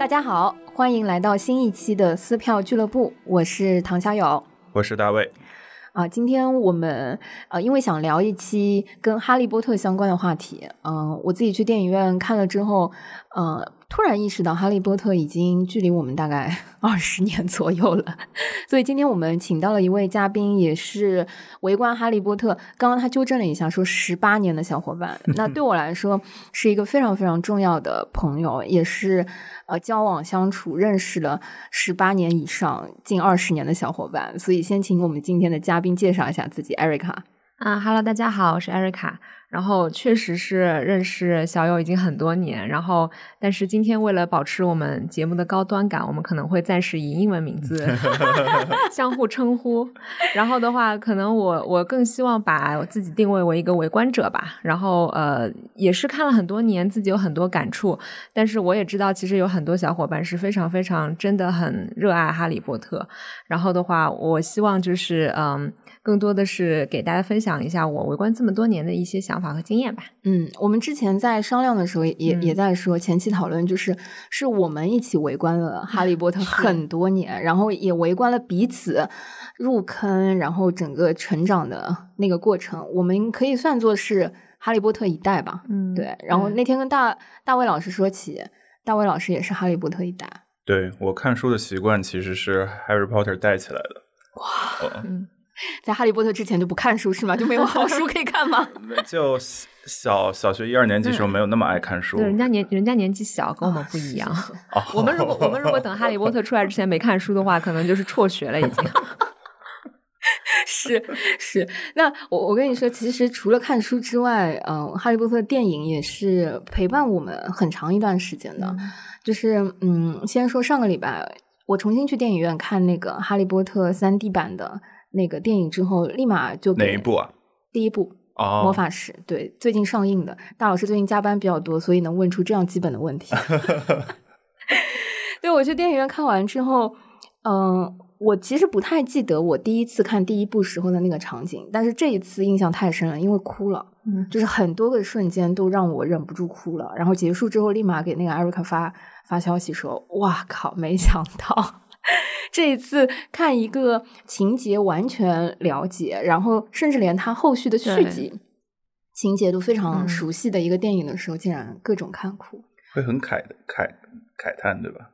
大家好，欢迎来到新一期的撕票俱乐部，我是唐小友，我是大卫。啊，今天我们呃，因为想聊一期跟哈利波特相关的话题，嗯，我自己去电影院看了之后，呃。突然意识到，《哈利波特》已经距离我们大概 二十年左右了，所以今天我们请到了一位嘉宾，也是围观《哈利波特》。刚刚他纠正了一下，说十八年的小伙伴。那对我来说是一个非常非常重要的朋友，也是呃交往相处认识了十八年以上、近二十年的小伙伴。所以，先请我们今天的嘉宾介绍一下自己，艾瑞卡。啊哈喽，大家好，我是艾瑞卡。然后确实是认识小友已经很多年，然后但是今天为了保持我们节目的高端感，我们可能会暂时以英文名字 相互称呼。然后的话，可能我我更希望把我自己定位为一个围观者吧。然后呃，也是看了很多年，自己有很多感触。但是我也知道，其实有很多小伙伴是非常非常真的很热爱哈利波特。然后的话，我希望就是嗯。更多的是给大家分享一下我围观这么多年的一些想法和经验吧。嗯，我们之前在商量的时候也也在说，前期讨论就是是我们一起围观了《哈利波特》很多年，然后也围观了彼此入坑，然后整个成长的那个过程，我们可以算作是《哈利波特》一代吧。嗯，对。然后那天跟大大卫老师说起，大卫老师也是《哈利波特》一代。对我看书的习惯其实是《Harry Potter》带起来的。哇。嗯。在《哈利波特》之前就不看书是吗？就没有好书可以看吗？就小小学一二年级时候没有那么爱看书。对，人家年人家年纪小，跟我们不一样。我们如果我们如果等《哈利波特》出来之前没看书的话，可能就是辍学了已经。是是，那我我跟你说，其实除了看书之外，嗯，《哈利波特》电影也是陪伴我们很长一段时间的。就是嗯，先说上个礼拜，我重新去电影院看那个《哈利波特》三 D 版的。那个电影之后，立马就哪一部啊？第一部哦，魔法师对，最近上映的。大老师最近加班比较多，所以能问出这样基本的问题。对，我去电影院看完之后，嗯，我其实不太记得我第一次看第一部时候的那个场景，但是这一次印象太深了，因为哭了，嗯，就是很多个瞬间都让我忍不住哭了。然后结束之后，立马给那个艾瑞克发发消息说：“哇靠，没想到。”这一次看一个情节完全了解，然后甚至连他后续的续集情节都非常熟悉的一个电影的时候，竟然各种看哭，会很慨的慨慨叹，对吧？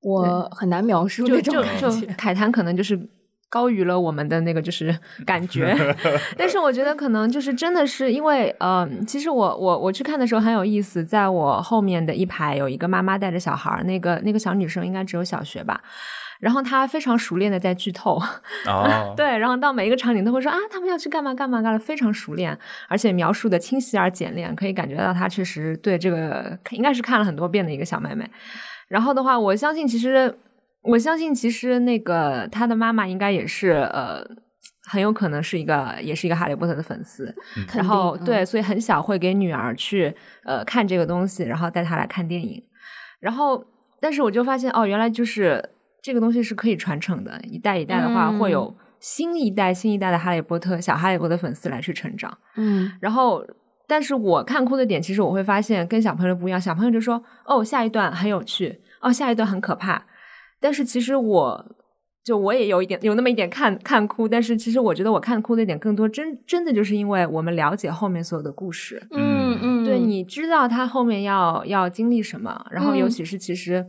我很难描述这种感觉，慨叹可能就是。高于了我们的那个就是 感觉，但是我觉得可能就是真的是因为，嗯，其实我我我去看的时候很有意思，在我后面的一排有一个妈妈带着小孩儿，那个那个小女生应该只有小学吧，然后她非常熟练的在剧透，哦，对，然后到每一个场景都会说啊，他们要去干嘛干嘛干嘛，非常熟练，而且描述的清晰而简练，可以感觉到她确实对这个应该是看了很多遍的一个小妹妹，然后的话，我相信其实。我相信，其实那个他的妈妈应该也是呃，很有可能是一个，也是一个哈利波特的粉丝。然后对，所以很小会给女儿去呃看这个东西，然后带她来看电影。然后，但是我就发现哦，原来就是这个东西是可以传承的，一代一代的话，会有新一代新一代的哈利波特小哈利波特粉丝来去成长。嗯，然后，但是我看哭的点，其实我会发现跟小朋友不一样。小朋友就说哦，下一段很有趣，哦，下一段很可怕。但是其实我就我也有一点有那么一点看看哭，但是其实我觉得我看哭的一点更多，真真的就是因为我们了解后面所有的故事，嗯嗯，对，你知道他后面要要经历什么，然后尤其是其实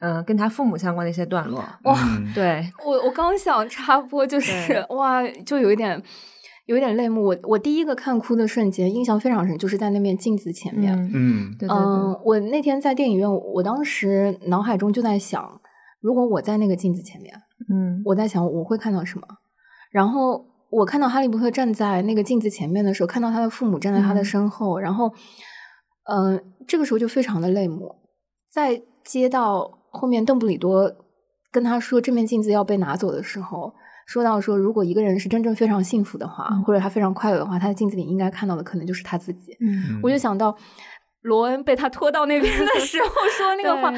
嗯跟他父母相关的一些段落，哇，对我我刚想插播就是哇，就有一点有一点泪目。我我第一个看哭的瞬间印象非常深，就是在那面镜子前面，嗯，对对对，我那天在电影院，我当时脑海中就在想。如果我在那个镜子前面，嗯，我在想我会看到什么。然后我看到哈利波特站在那个镜子前面的时候，看到他的父母站在他的身后，然后，嗯，这个时候就非常的泪目。在接到后面邓布利多跟他说这面镜子要被拿走的时候，说到说如果一个人是真正非常幸福的话，或者他非常快乐的话，他的镜子里应该看到的可能就是他自己。嗯，我就想到。罗恩被他拖到那边的 时候说那个话，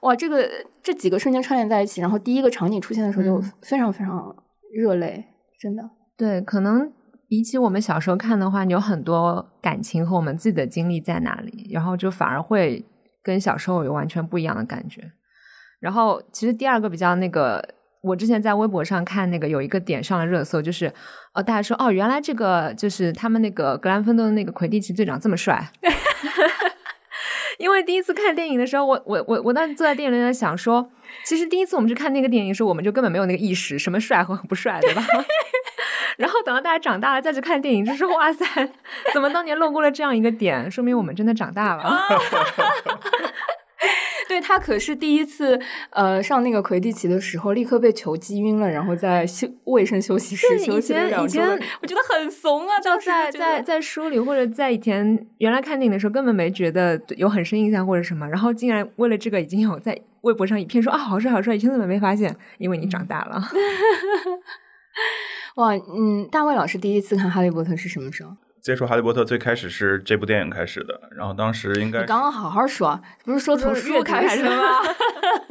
哇，这个这几个瞬间串联在一起，然后第一个场景出现的时候就非常非常热泪，真的。对，可能比起我们小时候看的话，你有很多感情和我们自己的经历在哪里，然后就反而会跟小时候有完全不一样的感觉。然后其实第二个比较那个，我之前在微博上看那个有一个点上了热搜，就是呃大家说哦，原来这个就是他们那个格兰芬多的那个魁地奇队长这么帅。因为第一次看电影的时候，我我我我当时坐在电影院在想说，其实第一次我们去看那个电影的时候，我们就根本没有那个意识，什么帅和不帅，对吧？然后等到大家长大了再去看电影，就是哇塞，怎么当年漏过了这样一个点？说明我们真的长大了。对他可是第一次，呃，上那个魁地奇的时候，立刻被球击晕了，然后在休卫生休息室休息了两周。我觉得很怂啊！就在在在书里或者在以前原来看电影的时候，根本没觉得有很深印象或者什么，然后竟然为了这个已经有在微博上一片说啊好帅好帅，以前怎么没发现？因为你长大了。哇，嗯，大卫老师第一次看《哈利波特》是什么时候？接触《哈利波特》最开始是这部电影开始的，然后当时应该你刚刚好好说，不是说从书开始吗？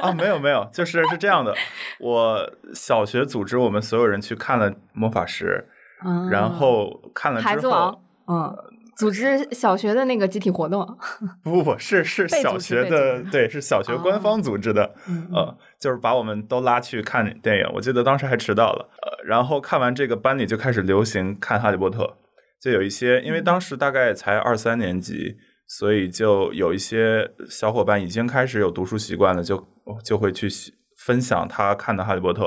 啊，没有没有，就是是这样的，我小学组织我们所有人去看了《魔法师》，然后看了之后，嗯，组织小学的那个集体活动，不不不是是小学的，对，是小学官方组织的，呃，就是把我们都拉去看电影，我记得当时还迟到了，呃，然后看完这个班里就开始流行看《哈利波特》。就有一些，因为当时大概才二三年级，所以就有一些小伙伴已经开始有读书习惯了，就就会去分享他看的《哈利波特》。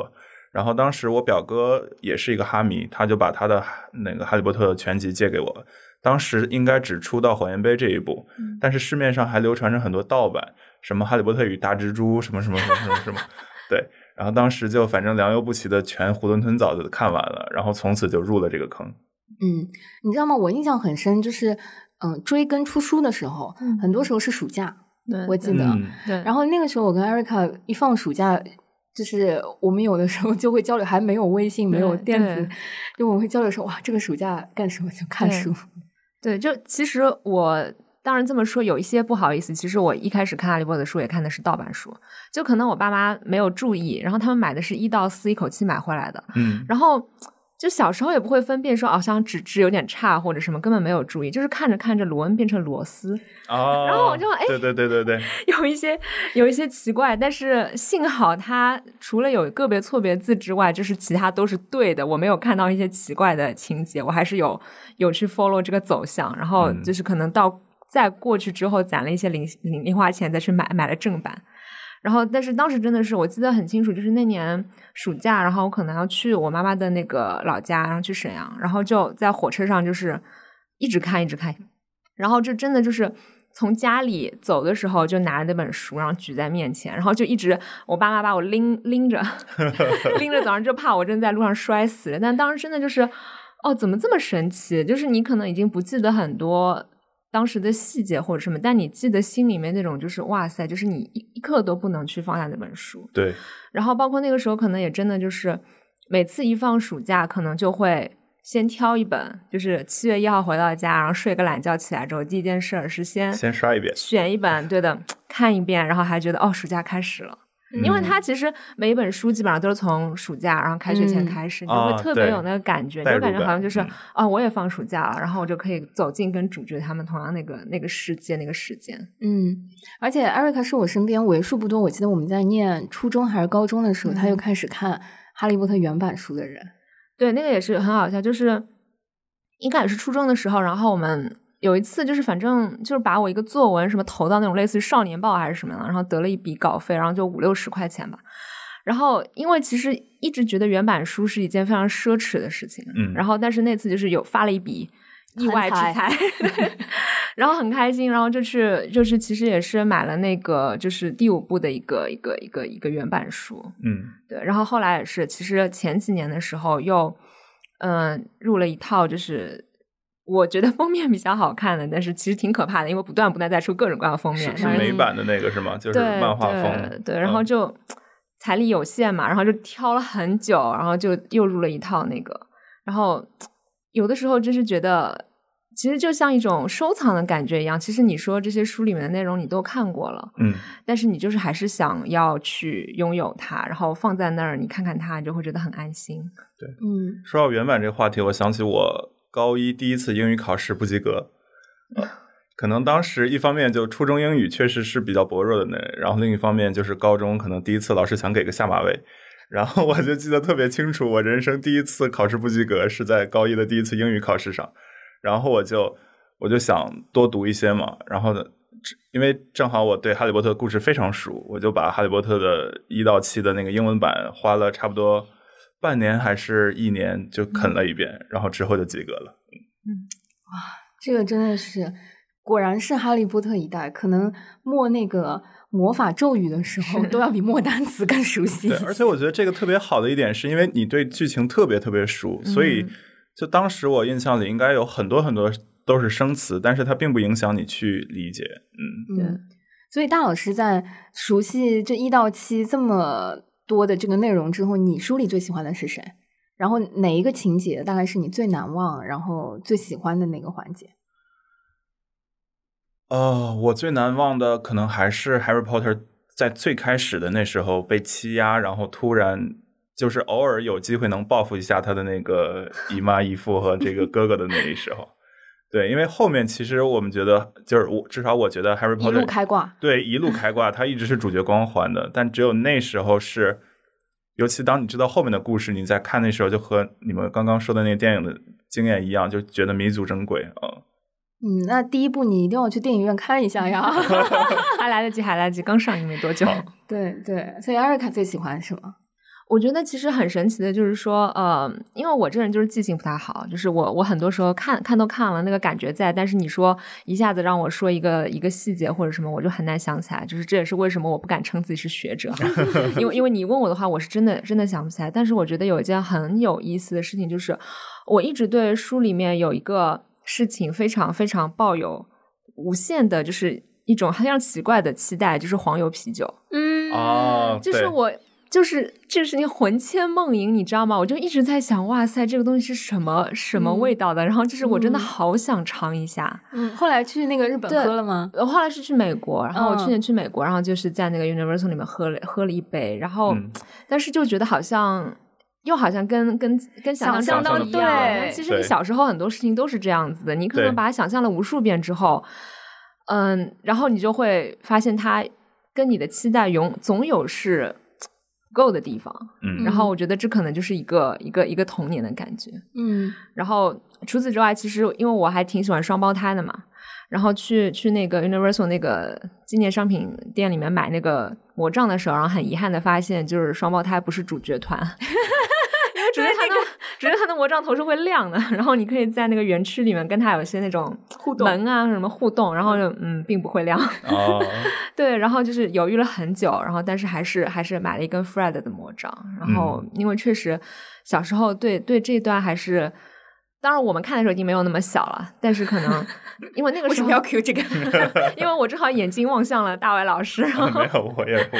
然后当时我表哥也是一个哈迷，他就把他的那个《哈利波特》全集借给我。当时应该只出到《火焰杯》这一部，但是市面上还流传着很多盗版，什么《哈利波特与大蜘蛛》什么什么什么什么什么。对，然后当时就反正良莠不齐的全囫囵吞枣的看完了，然后从此就入了这个坑。嗯，你知道吗？我印象很深，就是嗯，追根出书的时候，很多时候是暑假，我记得。对。然后那个时候，我跟艾瑞卡一放暑假，就是我们有的时候就会交流，还没有微信，没有电子，就我们会交流说，哇，这个暑假干什么？就看书。对，就其实我当然这么说，有一些不好意思。其实我一开始看哈利波特的书也看的是盗版书，就可能我爸妈没有注意，然后他们买的是一到四一口气买回来的。嗯。然后。就小时候也不会分辨说，好像纸质有点差或者什么，根本没有注意，就是看着看着，罗恩变成螺丝，哦，然后我就哎，对对对对对，有一些有一些奇怪，但是幸好它除了有个别错别字之外，就是其他都是对的，我没有看到一些奇怪的情节，我还是有有去 follow 这个走向，然后就是可能到再过去之后攒了一些零零零花钱再去买买了正版。然后，但是当时真的是我记得很清楚，就是那年暑假，然后我可能要去我妈妈的那个老家，然后去沈阳，然后就在火车上，就是一直看，一直看，然后这真的就是从家里走的时候就拿着那本书，然后举在面前，然后就一直我爸妈把我拎拎着，拎着，早上就怕我真在路上摔死了。但当时真的就是，哦，怎么这么神奇？就是你可能已经不记得很多。当时的细节或者什么，但你记得心里面那种就是哇塞，就是你一一刻都不能去放下那本书。对。然后包括那个时候，可能也真的就是每次一放暑假，可能就会先挑一本，就是七月一号回到家，然后睡个懒觉起来之后，第一件事是先先刷一遍，选一本，对的，看一遍，然后还觉得哦，暑假开始了。因为他其实每一本书基本上都是从暑假，然后开学前开始，你就会特别有那个感觉，就感觉好像就是啊，我也放暑假了，然后我就可以走进跟主角他们同样那个那个世界那个时间。嗯，而且艾瑞卡是我身边为数不多，我记得我们在念初中还是高中的时候，他又开始看《哈利波特》原版书的人。对，那个也是很好笑，就是应该也是初中的时候，然后我们。有一次，就是反正就是把我一个作文什么投到那种类似于少年报还是什么的，然后得了一笔稿费，然后就五六十块钱吧。然后因为其实一直觉得原版书是一件非常奢侈的事情，嗯，然后但是那次就是有发了一笔意外之财，然后很开心，然后就去就是其实也是买了那个就是第五部的一个一个一个一个原版书，嗯，对，然后后来也是，其实前几年的时候又嗯入了一套就是。我觉得封面比较好看的，但是其实挺可怕的，因为不断不断在出各种各样的封面。是美版的那个是吗？就是漫画风。对，然后就财力有限嘛，然后就挑了很久，然后就又入了一套那个。然后有的时候真是觉得，其实就像一种收藏的感觉一样。其实你说这些书里面的内容你都看过了，嗯，但是你就是还是想要去拥有它，然后放在那儿，你看看它，你就会觉得很安心。对，嗯。说到原版这个话题，我想起我。高一第一次英语考试不及格，可能当时一方面就初中英语确实是比较薄弱的那，然后另一方面就是高中可能第一次老师想给个下马威，然后我就记得特别清楚，我人生第一次考试不及格是在高一的第一次英语考试上，然后我就我就想多读一些嘛，然后呢。因为正好我对《哈利波特》故事非常熟，我就把《哈利波特》的一到七的那个英文版花了差不多半年还是一年就啃了一遍，然后之后就及格了。嗯，哇，这个真的是，果然是哈利波特一代，可能默那个魔法咒语的时候都要比默单词更熟悉。对，而且我觉得这个特别好的一点是因为你对剧情特别特别熟，所以就当时我印象里应该有很多很多。都是生词，但是它并不影响你去理解。嗯，对。所以大老师在熟悉这一到七这么多的这个内容之后，你书里最喜欢的是谁？然后哪一个情节大概是你最难忘，然后最喜欢的那个环节？呃，我最难忘的可能还是 Harry Potter 在最开始的那时候被欺压，然后突然就是偶尔有机会能报复一下他的那个姨妈姨父和这个哥哥的那一时候。对，因为后面其实我们觉得，就是我至少我觉得 Harry Potter 一路开挂，对，一路开挂，他一直是主角光环的。但只有那时候是，尤其当你知道后面的故事，你在看那时候，就和你们刚刚说的那个电影的经验一样，就觉得弥足珍贵啊。嗯，那第一部你一定要去电影院看一下呀，还来得及，还来得及，刚上映没多久。对对，所以艾瑞卡最喜欢什么？我觉得其实很神奇的，就是说，呃，因为我这人就是记性不太好，就是我我很多时候看看都看了，那个感觉在，但是你说一下子让我说一个一个细节或者什么，我就很难想起来。就是这也是为什么我不敢称自己是学者，因为因为你问我的话，我是真的真的想不起来。但是我觉得有一件很有意思的事情，就是我一直对书里面有一个事情非常非常抱有无限的，就是一种非常奇怪的期待，就是黄油啤酒。嗯，哦，就是我。就是这个事情魂牵梦萦，你知道吗？我就一直在想，哇塞，这个东西是什么什么味道的？然后就是我真的好想尝一下。嗯，后来去那个日本喝了吗？我后来是去美国，然后我去年去美国，然后就是在那个 Universal 里面喝了喝了一杯，然后但是就觉得好像又好像跟跟跟想象当中对，其实你小时候很多事情都是这样子的，你可能把它想象了无数遍之后，嗯，然后你就会发现它跟你的期待永总有是。够的地方，嗯，然后我觉得这可能就是一个一个一个童年的感觉，嗯，然后除此之外，其实因为我还挺喜欢双胞胎的嘛，然后去去那个 Universal 那个纪念商品店里面买那个魔杖的时候，然后很遗憾的发现，就是双胞胎不是主角团。只是他的，只是他的魔杖头是会亮的，然后你可以在那个园区里面跟他有一些那种互动门啊什么互动，然后就嗯并不会亮。哦，对，然后就是犹豫了很久，然后但是还是还是买了一根 Fred 的魔杖，然后因为确实小时候对对这段还是，当然我们看的时候已经没有那么小了，但是可能 因为那个时候要 Q 这个，因为我正好眼睛望向了大伟老师，没有我也不，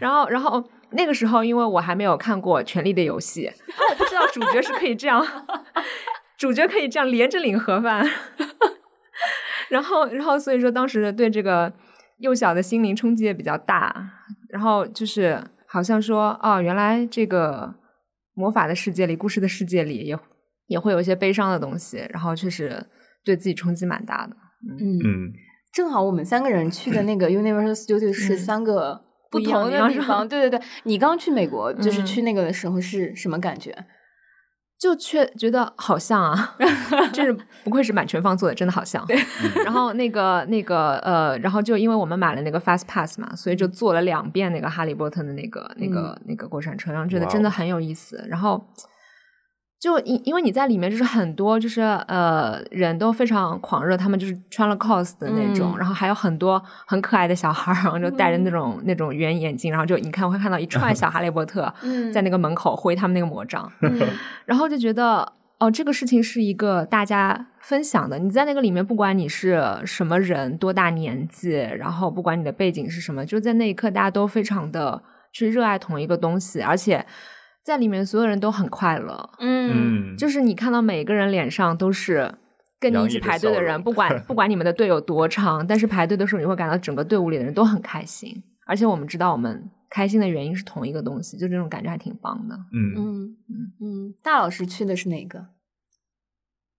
然后然后。那个时候，因为我还没有看过《权力的游戏》，我不知道主角是可以这样，主角可以这样连着领盒饭。然后，然后，所以说当时对这个幼小的心灵冲击也比较大。然后就是好像说，哦，原来这个魔法的世界里、故事的世界里，也也会有一些悲伤的东西。然后确实对自己冲击蛮大的。嗯嗯，正好我们三个人去的那个 Universal Studio 是三个。不同的地方，对对对，你刚去美国就是去那个的时候是什么感觉？就却觉得好像啊，就是不愧是版权方做的，真的好像。然后那个那个呃，然后就因为我们买了那个 Fast Pass 嘛，所以就坐了两遍那个哈利波特的那个那个那个过山车，然后觉得真的很有意思。然后。就因因为你在里面，就是很多就是呃人都非常狂热，他们就是穿了 cos 的那种，然后还有很多很可爱的小孩，然后就戴着那种那种圆眼镜，然后就你看会看到一串小哈利波特 在那个门口挥他们那个魔杖，然后就觉得哦，这个事情是一个大家分享的。你在那个里面，不管你是什么人，多大年纪，然后不管你的背景是什么，就在那一刻，大家都非常的去热爱同一个东西，而且。在里面，所有人都很快乐。嗯，就是你看到每个人脸上都是跟你一起排队的人，不管 不管你们的队有多长，但是排队的时候你会感到整个队伍里的人都很开心。而且我们知道，我们开心的原因是同一个东西，就这种感觉还挺棒的。嗯嗯嗯嗯。大老师去的是哪个？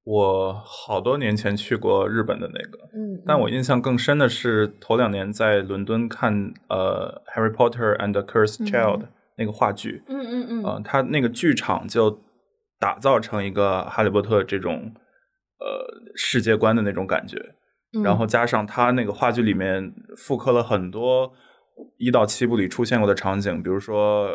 我好多年前去过日本的那个，嗯，但我印象更深的是头两年在伦敦看呃《Harry Potter and the Cursed Child》那个话剧，嗯嗯嗯，呃，它那个剧场就打造成一个哈利波特这种呃世界观的那种感觉，然后加上他那个话剧里面复刻了很多。一到七部里出现过的场景，比如说，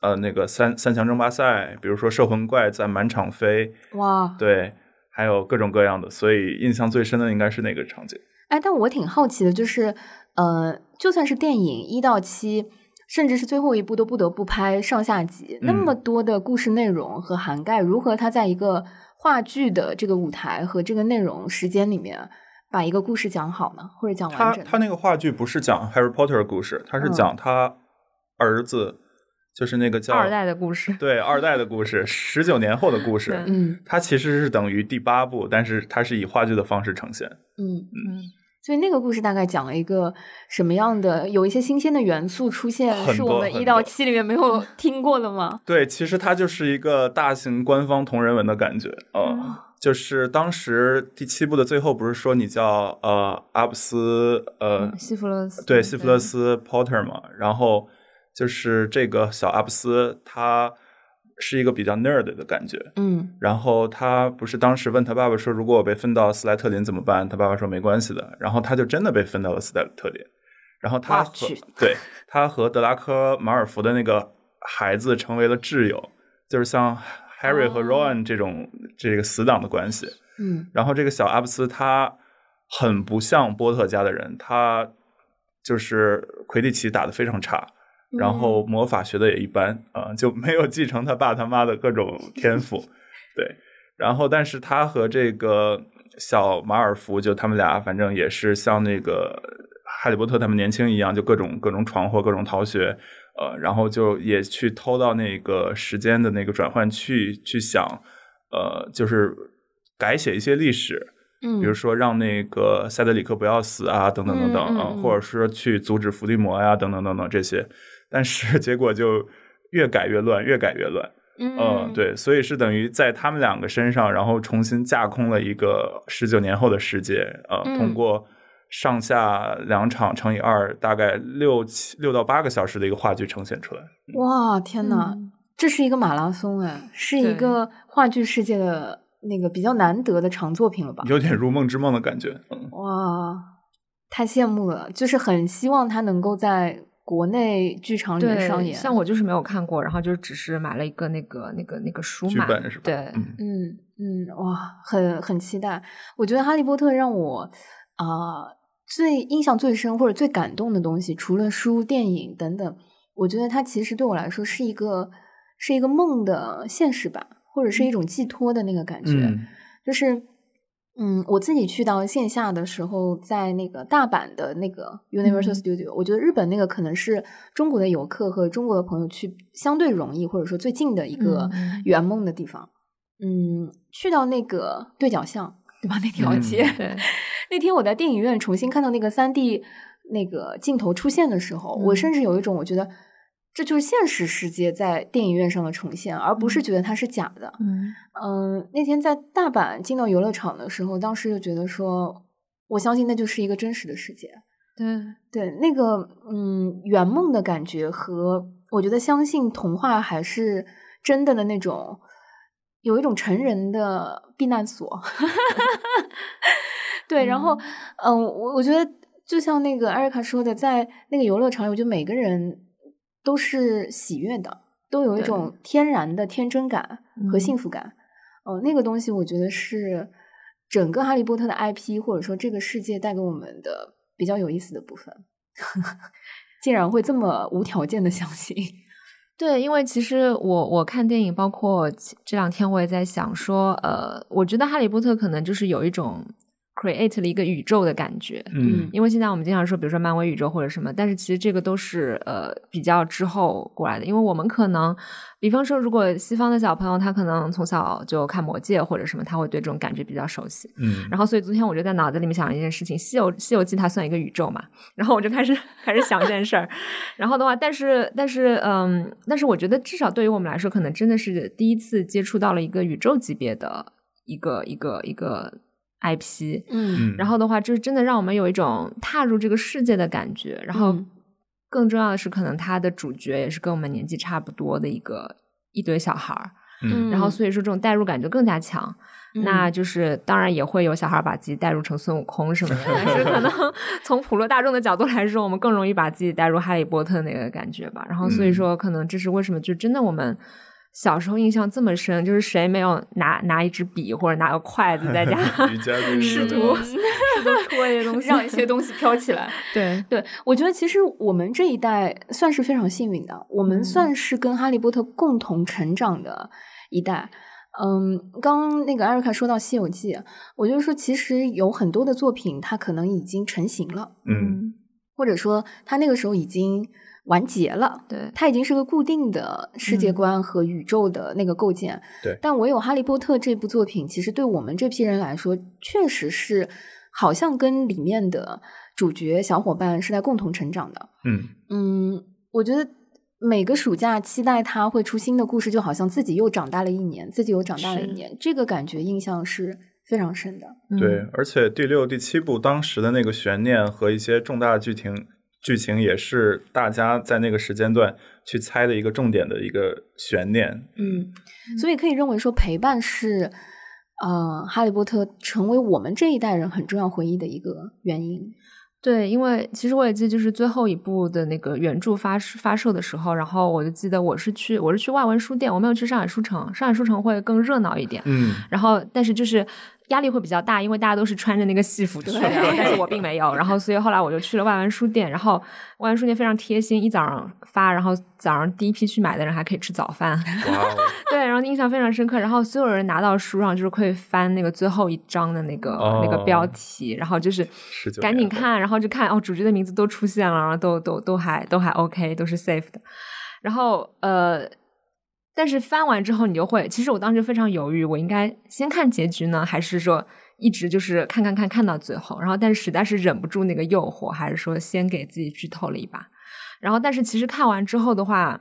呃，那个三三强争霸赛，比如说摄魂怪在满场飞，哇，对，还有各种各样的，所以印象最深的应该是那个场景。哎，但我挺好奇的，就是，呃，就算是电影一到七，甚至是最后一部都不得不拍上下集，那么多的故事内容和涵盖，如何它在一个话剧的这个舞台和这个内容时间里面？把一个故事讲好呢，或者讲完整。他他那个话剧不是讲 Harry Potter 的故事，他是讲他儿子，就是那个叫二代的故事。对，二代的故事，十九年后的故事。嗯，它其实是等于第八部，但是它是以话剧的方式呈现。嗯嗯，所以那个故事大概讲了一个什么样的？有一些新鲜的元素出现，是我们一到七里面没有 听过的吗？对，其实它就是一个大型官方同人文的感觉嗯。就是当时第七部的最后，不是说你叫呃阿布斯呃西弗勒斯对西弗勒斯 Potter 嘛？然后就是这个小阿布斯，他是一个比较 nerd 的感觉，嗯。然后他不是当时问他爸爸说，如果我被分到斯莱特林怎么办？他爸爸说没关系的。然后他就真的被分到了斯莱特林。然后他和对他和德拉科马尔福的那个孩子成为了挚友，就是像。Harry 和 Ron 这种这个死党的关系，嗯，然后这个小阿布斯他很不像波特家的人，他就是魁地奇打得非常差，然后魔法学的也一般啊，就没有继承他爸他妈的各种天赋，对，然后但是他和这个小马尔福就他们俩反正也是像那个哈利波特他们年轻一样，就各种各种闯祸，各种逃学。呃，然后就也去偷到那个时间的那个转换去去想，呃，就是改写一些历史，嗯，比如说让那个塞德里克不要死啊，等等等等啊，或者是去阻止伏地魔呀，等等等等这些，但是结果就越改越乱，越改越乱，嗯，对，所以是等于在他们两个身上，然后重新架空了一个十九年后的世界，呃，通过。上下两场乘以二，大概六七六到八个小时的一个话剧呈现出来。哇，天哪，这是一个马拉松哎，是一个话剧世界的那个比较难得的长作品了吧？有点如梦之梦的感觉。嗯哇，太羡慕了，就是很希望他能够在国内剧场里面上演。像我就是没有看过，然后就只是买了一个那个那个那个书剧本是吧？对，嗯嗯，哇，很很期待。我觉得《哈利波特》让我啊。最印象最深或者最感动的东西，除了书、电影等等，我觉得它其实对我来说是一个是一个梦的现实版，或者是一种寄托的那个感觉。就是，嗯，我自己去到线下的时候，在那个大阪的那个 Universal Studio，我觉得日本那个可能是中国的游客和中国的朋友去相对容易或者说最近的一个圆梦的地方。嗯，去到那个对角巷，对吧？那条街。那天我在电影院重新看到那个三 D 那个镜头出现的时候，我甚至有一种我觉得这就是现实世界在电影院上的呈现，而不是觉得它是假的。嗯嗯，那天在大阪进到游乐场的时候，当时就觉得说，我相信那就是一个真实的世界。对对，那个嗯圆梦的感觉和我觉得相信童话还是真的的那种，有一种成人的避难所。对，然后，嗯，我我觉得就像那个艾瑞卡说的，在那个游乐场里，我觉得每个人都是喜悦的，都有一种天然的天真感和幸福感。哦，那个东西我觉得是整个哈利波特的 IP 或者说这个世界带给我们的比较有意思的部分。竟然会这么无条件的相信？对，因为其实我我看电影，包括这两天我也在想说，呃，我觉得哈利波特可能就是有一种。Create 了一个宇宙的感觉，嗯，因为现在我们经常说，比如说漫威宇宙或者什么，但是其实这个都是呃比较之后过来的，因为我们可能，比方说，如果西方的小朋友他可能从小就看魔戒或者什么，他会对这种感觉比较熟悉，嗯，然后所以昨天我就在脑子里面想了一件事情，西游西游记它算一个宇宙嘛，然后我就开始开始想这件事儿，然后的话，但是但是嗯，但是我觉得至少对于我们来说，可能真的是第一次接触到了一个宇宙级别的。一个一个一个 IP，嗯，然后的话，就是真的让我们有一种踏入这个世界的感觉。然后更重要的是，可能他的主角也是跟我们年纪差不多的一个一堆小孩儿，嗯，然后所以说这种代入感就更加强。那就是当然也会有小孩把自己代入成孙悟空什么的，但是可能从普罗大众的角度来说，我们更容易把自己代入哈利波特那个感觉吧。然后所以说，可能这是为什么就真的我们。小时候印象这么深，就是谁没有拿拿一支笔或者拿个筷子在家 试图试图戳一些东 西，让一些东西飘起来。对对，我觉得其实我们这一代算是非常幸运的，我们算是跟哈利波特共同成长的一代。嗯，刚刚那个艾瑞卡说到《西游记》，我就说其实有很多的作品，它可能已经成型了，嗯，或者说它那个时候已经。完结了，对，它已经是个固定的世界观和宇宙的那个构建，对。但唯有《哈利波特》这部作品，其实对我们这批人来说，确实是好像跟里面的主角小伙伴是在共同成长的。嗯嗯，我觉得每个暑假期待它会出新的故事，就好像自己又长大了一年，自己又长大了一年，这个感觉印象是非常深的。对，而且第六、第七部当时的那个悬念和一些重大的剧情。剧情也是大家在那个时间段去猜的一个重点的一个悬念。嗯，所以可以认为说陪伴是呃哈利波特成为我们这一代人很重要回忆的一个原因。对，因为其实我也记得，就是最后一部的那个原著发发售的时候，然后我就记得我是去我是去外文书店，我没有去上海书城，上海书城会更热闹一点。嗯，然后但是就是。压力会比较大，因为大家都是穿着那个戏服去的，但是我并没有。然后，所以后来我就去了外文书店，然后外文书店非常贴心，一早上发，然后早上第一批去买的人还可以吃早饭。对，然后印象非常深刻。然后所有人拿到书上就是可以翻那个最后一章的那个那个标题，然后就是赶紧看，然后就看哦，主角的名字都出现了，然后都都都还都还 OK，都是 safe 的。然后呃。但是翻完之后，你就会，其实我当时非常犹豫，我应该先看结局呢，还是说一直就是看看看看到最后？然后，但是实在是忍不住那个诱惑，还是说先给自己剧透了一把？然后，但是其实看完之后的话，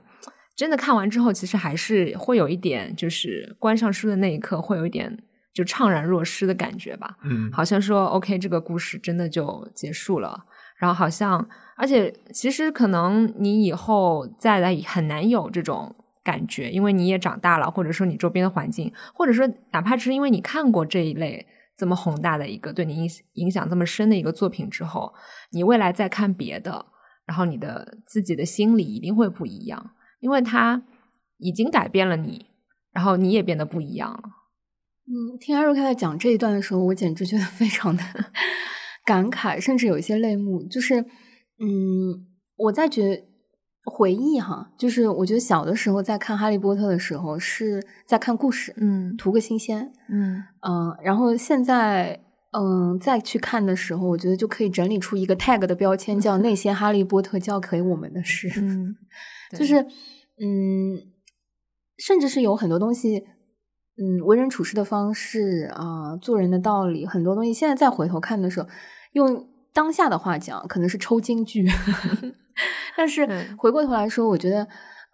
真的看完之后，其实还是会有一点，就是关上书的那一刻，会有一点就怅然若失的感觉吧。嗯，好像说 OK，这个故事真的就结束了。然后好像，而且其实可能你以后再来很难有这种。感觉，因为你也长大了，或者说你周边的环境，或者说哪怕是因为你看过这一类这么宏大的一个对你影影响这么深的一个作品之后，你未来再看别的，然后你的自己的心理一定会不一样，因为它已经改变了你，然后你也变得不一样了。嗯，听阿若开在讲这一段的时候，我简直觉得非常的 感慨，甚至有一些泪目。就是，嗯，我在觉。回忆哈，就是我觉得小的时候在看《哈利波特》的时候是在看故事，嗯，图个新鲜，嗯嗯，然后现在嗯再去看的时候，我觉得就可以整理出一个 tag 的标签，叫那些哈利波特教给我们的事，嗯，就是嗯，甚至是有很多东西，嗯，为人处事的方式啊，做人的道理，很多东西，现在再回头看的时候，用当下的话讲，可能是抽金句。但是回过头来说，我觉得，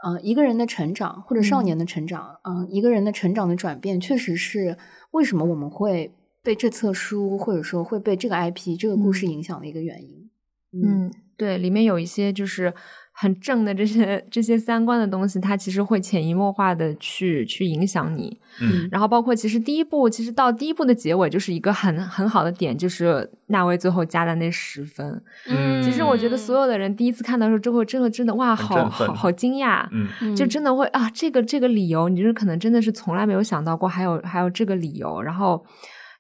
嗯，一个人的成长或者少年的成长，嗯，一个人的成长的转变，确实是为什么我们会被这册书或者说会被这个 IP 这个故事影响的一个原因。嗯，对，里面有一些就是。很正的这些这些三观的东西，它其实会潜移默化的去去影响你。嗯，然后包括其实第一部，其实到第一部的结尾就是一个很很好的点，就是纳威最后加的那十分。嗯，其实我觉得所有的人第一次看到的时候，之后真的真的哇，好好好惊讶。嗯，就真的会啊，这个这个理由，你就是可能真的是从来没有想到过，还有还有这个理由，然后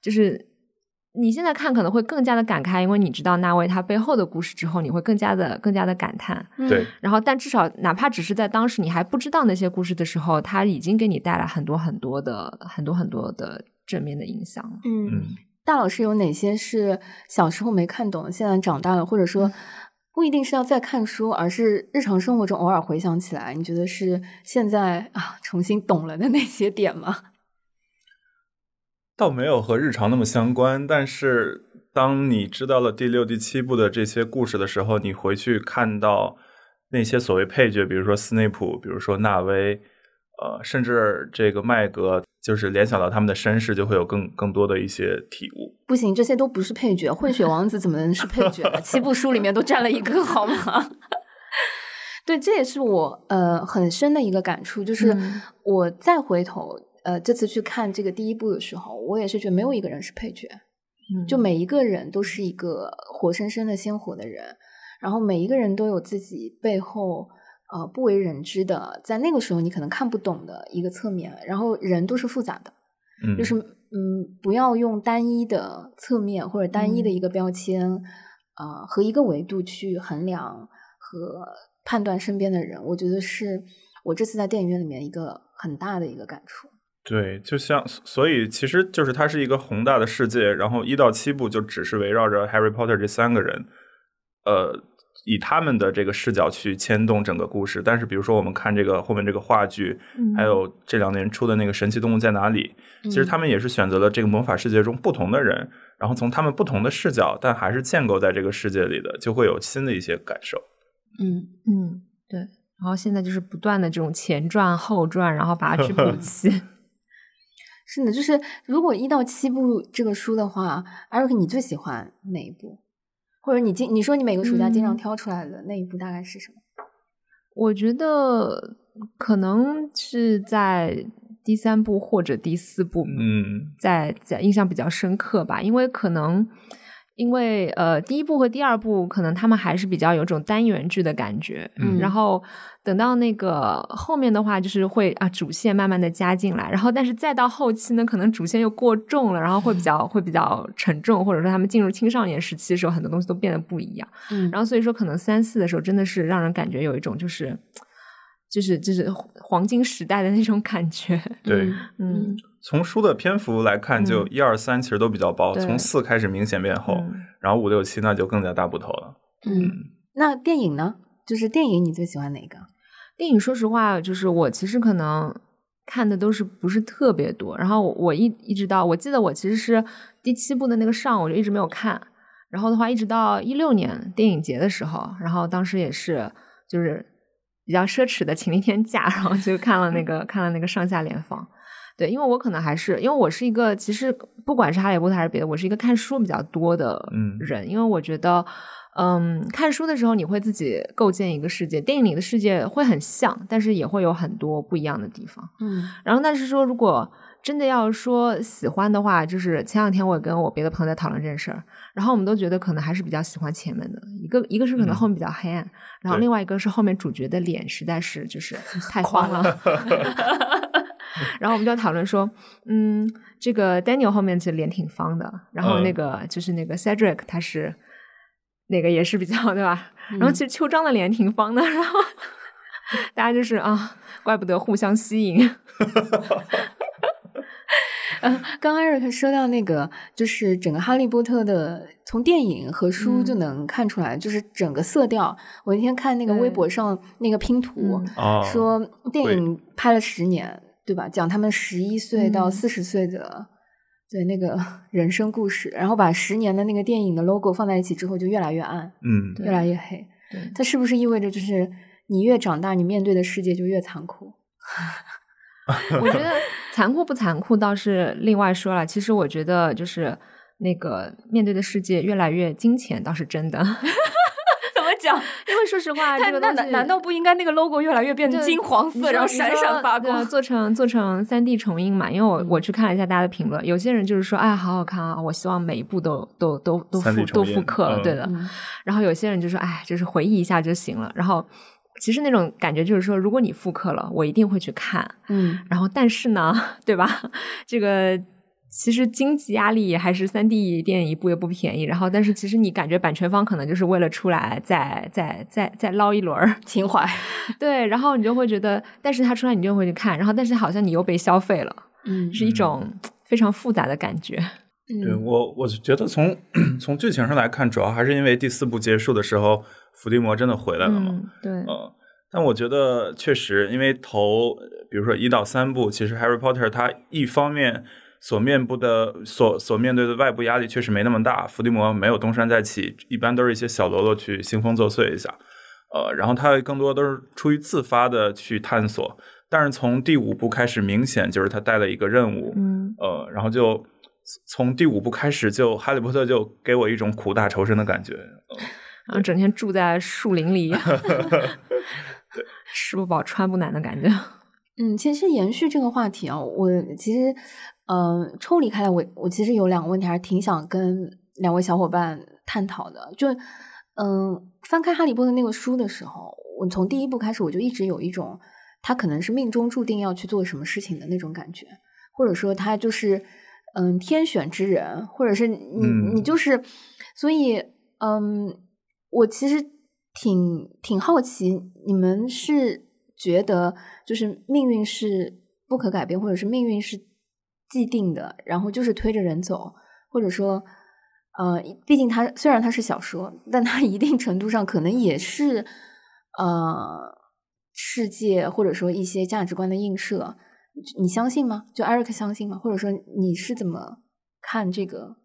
就是。你现在看可能会更加的感慨，因为你知道那位他背后的故事之后，你会更加的更加的感叹。对。然后，但至少哪怕只是在当时你还不知道那些故事的时候，他已经给你带来很多很多的很多很多的正面的影响。嗯。大老师有哪些是小时候没看懂，现在长大了，或者说不一定是要再看书，而是日常生活中偶尔回想起来，你觉得是现在啊重新懂了的那些点吗？倒没有和日常那么相关，但是当你知道了第六、第七部的这些故事的时候，你回去看到那些所谓配角，比如说斯内普，比如说纳威，呃，甚至这个麦格，就是联想到他们的身世，就会有更更多的一些体悟。不行，这些都不是配角，混血王子怎么能是配角呢？七部书里面都占了一个，好吗？对，这也是我呃很深的一个感触，就是我再回头呃这次去看这个第一部的时候，我也是觉得没有一个人是配角，就每一个人都是一个活生生的鲜活的人，然后每一个人都有自己背后。呃，不为人知的，在那个时候你可能看不懂的一个侧面，然后人都是复杂的，嗯，就是嗯，不要用单一的侧面或者单一的一个标签，呃，和一个维度去衡量和判断身边的人，我觉得是我这次在电影院里面一个很大的一个感触。对，就像所以其实就是它是一个宏大的世界，然后一到七部就只是围绕着 Harry Potter 这三个人，呃。以他们的这个视角去牵动整个故事，但是比如说我们看这个后面这个话剧，还有这两年出的那个《神奇动物在哪里》，其实他们也是选择了这个魔法世界中不同的人，然后从他们不同的视角，但还是建构在这个世界里的，就会有新的一些感受。嗯嗯，对。然后现在就是不断的这种前传后传，然后把它去补齐。是的，就是如果一到七部这个书的话，艾瑞克，你最喜欢哪一部？或者你经你说你每个暑假经常挑出来的那一部大概是什么？我觉得可能是在第三部或者第四部，嗯，在在印象比较深刻吧，因为可能。因为呃，第一部和第二部可能他们还是比较有种单元剧的感觉，嗯，然后等到那个后面的话，就是会啊主线慢慢的加进来，然后但是再到后期呢，可能主线又过重了，然后会比较 会比较沉重，或者说他们进入青少年时期的时候，很多东西都变得不一样，嗯，然后所以说可能三四的时候真的是让人感觉有一种就是就是就是黄金时代的那种感觉，对，嗯。从书的篇幅来看，就一二三其实都比较薄，从四开始明显变厚，然后五六七那就更加大部头了。嗯，那电影呢？就是电影，你最喜欢哪个？电影，说实话，就是我其实可能看的都是不是特别多。然后我一一直到，我记得我其实是第七部的那个上，我就一直没有看。然后的话，一直到一六年电影节的时候，然后当时也是就是比较奢侈的，请了一天假，然后就看了那个看了那个上下联防。对，因为我可能还是因为我是一个，其实不管是哈利波特还是别的，我是一个看书比较多的人。因为我觉得，嗯，看书的时候你会自己构建一个世界，电影里的世界会很像，但是也会有很多不一样的地方。嗯，然后但是说，如果真的要说喜欢的话，就是前两天我跟我别的朋友在讨论这件事儿，然后我们都觉得可能还是比较喜欢前面的一个，一个是可能后面比较黑暗，然后另外一个是后面主角的脸实在是就是 太慌了。然后我们就讨论说，嗯，这个 Daniel 后面其实脸挺方的，然后那个就是那个 Cedric 他是那个也是比较 对吧？然后其实秋张的脸挺方的，然后大家就是啊，怪不得互相吸引。嗯，刚艾瑞克说到那个，就是整个哈利波特的，从电影和书就能看出来，就是整个色调。我那天看那个微博上那个拼图，说电影拍了十年。对吧？讲他们十一岁到四十岁的对那个 人生故事，然后把十年的那个电影的 logo 放在一起之后，就越来越暗，嗯，越来越黑。对，它是不是意味着就是你越长大，你面对的世界就越残酷？我觉得残酷不残酷倒是另外说了。其实我觉得就是那个面对的世界越来越金钱倒是真的。讲，因为说实话，这个那难难道不应该那个 logo 越来越变金黄色，然后闪闪发光，做成做成三 D 重印嘛？因为我我去看了一下大家的评论，有些人就是说，哎，好好看啊！我希望每一部都都都都复都复刻了，对的。然后有些人就说，哎，就是回忆一下就行了。然后其实那种感觉就是说，如果你复刻了，我一定会去看。嗯，然后但是呢，对吧？这个。其实经济压力还是三 D 电影一部也不便宜，然后但是其实你感觉版权方可能就是为了出来再再再再捞一轮情怀，对，然后你就会觉得，但是他出来你就会去看，然后但是好像你又被消费了，嗯，是一种非常复杂的感觉。对我，我觉得从 从剧情上来看，主要还是因为第四部结束的时候，伏地魔真的回来了嘛，对，嗯，但我觉得确实，因为头比如说一到三部，其实 Harry Potter 它一方面。所面部的所所面对的外部压力确实没那么大，伏地魔没有东山再起，一般都是一些小喽啰去兴风作祟一下，呃，然后他更多都是出于自发的去探索，但是从第五部开始，明显就是他带了一个任务，嗯，呃，然后就从第五部开始，就哈利波特就给我一种苦大仇深的感觉，然后整天住在树林里 对，吃不饱穿不暖的感觉。嗯，其实延续这个话题啊，我其实，嗯，抽离开来，我我其实有两个问题，还是挺想跟两位小伙伴探讨的。就，嗯，翻开《哈利波特》那个书的时候，我从第一部开始，我就一直有一种他可能是命中注定要去做什么事情的那种感觉，或者说他就是嗯天选之人，或者是你你就是，所以嗯，我其实挺挺好奇，你们是。觉得就是命运是不可改变，或者是命运是既定的，然后就是推着人走，或者说，呃，毕竟它虽然它是小说，但它一定程度上可能也是呃世界或者说一些价值观的映射。你相信吗？就艾瑞克相信吗？或者说你是怎么看这个？